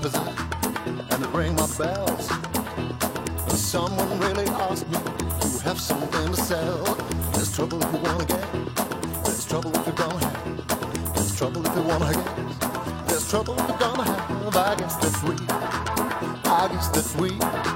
trumpets and they ring my bells. And someone really asked me, Do you have something to sell? There's trouble if you wanna get. There's trouble if you're gonna have. There's trouble if you wanna get. There's trouble if you're gonna have. I guess that's we. I guess that's we.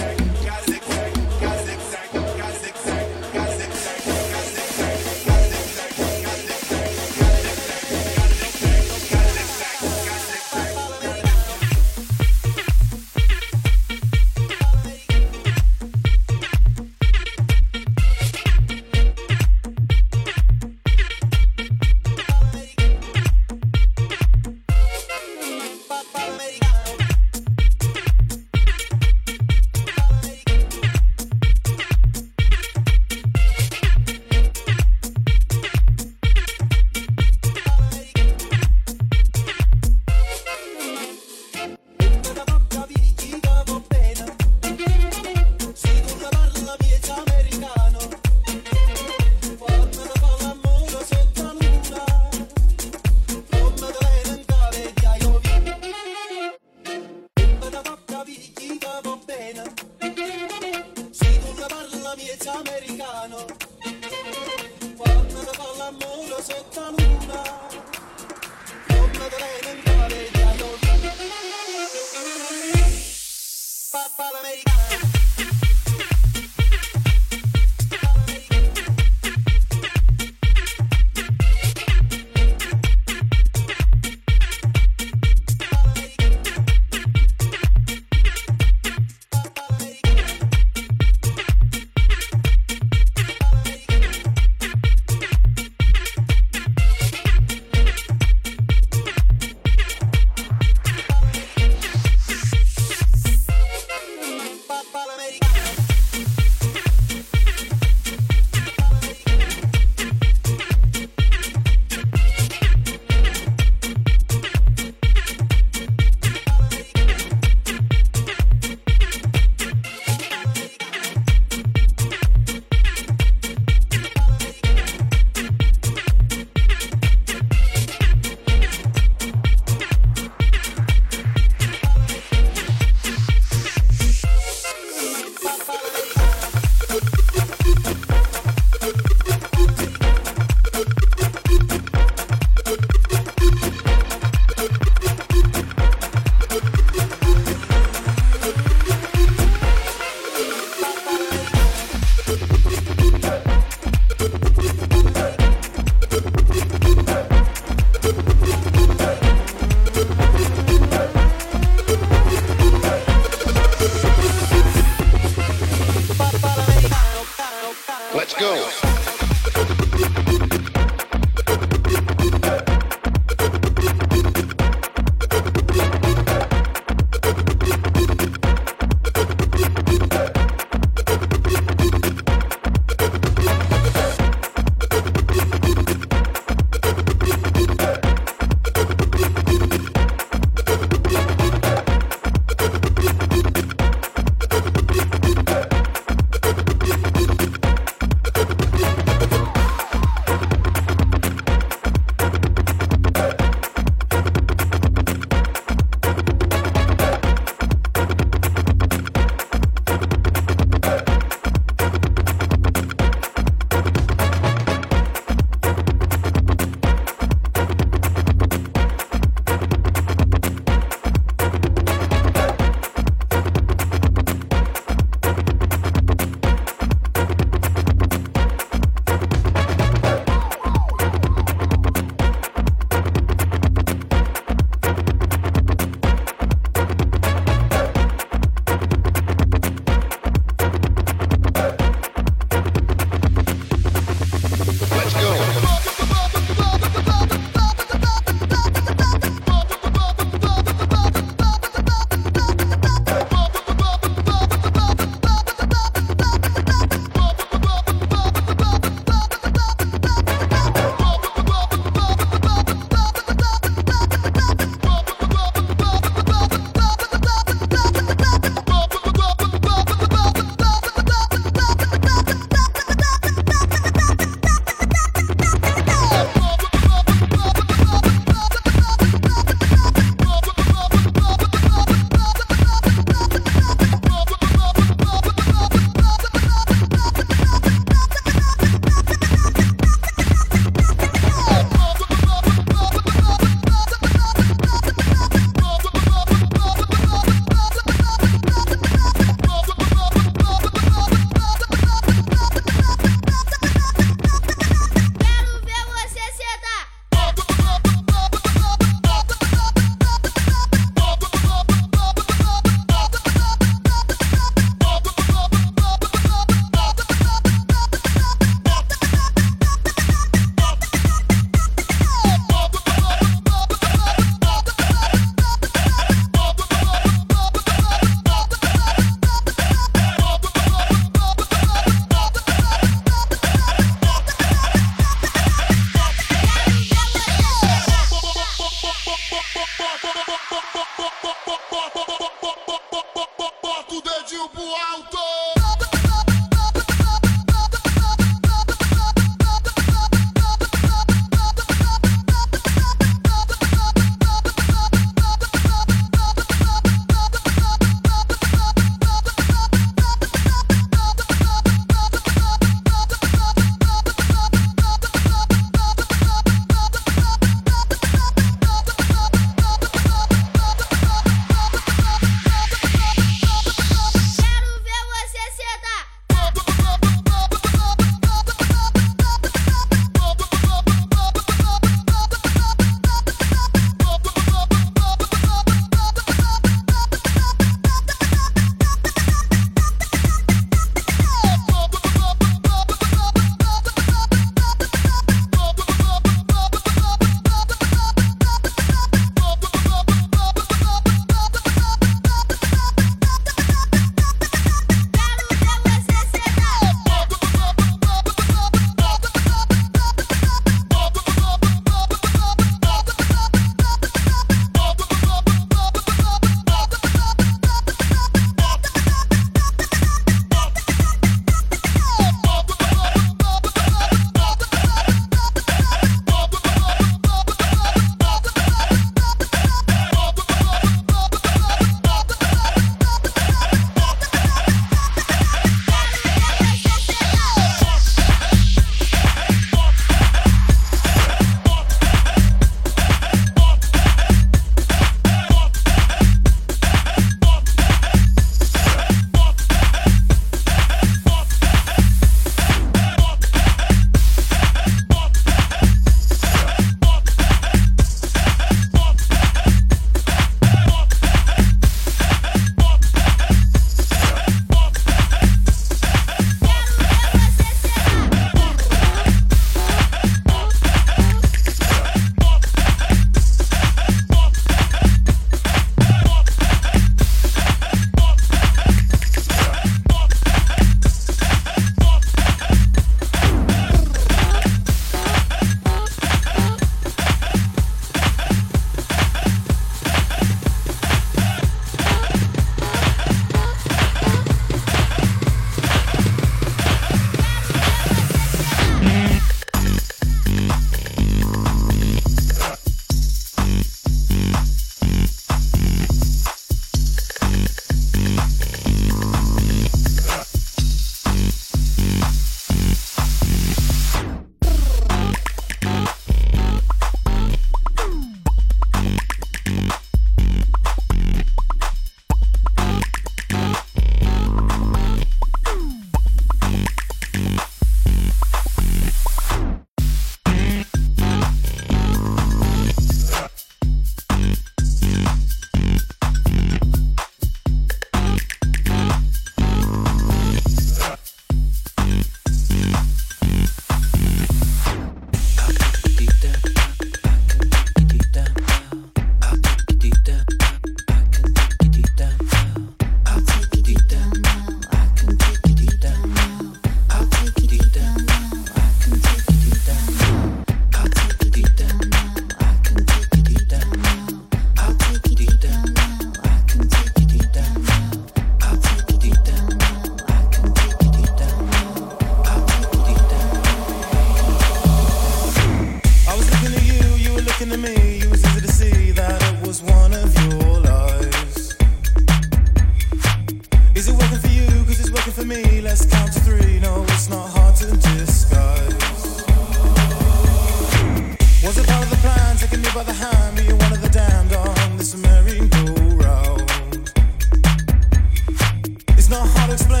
This way.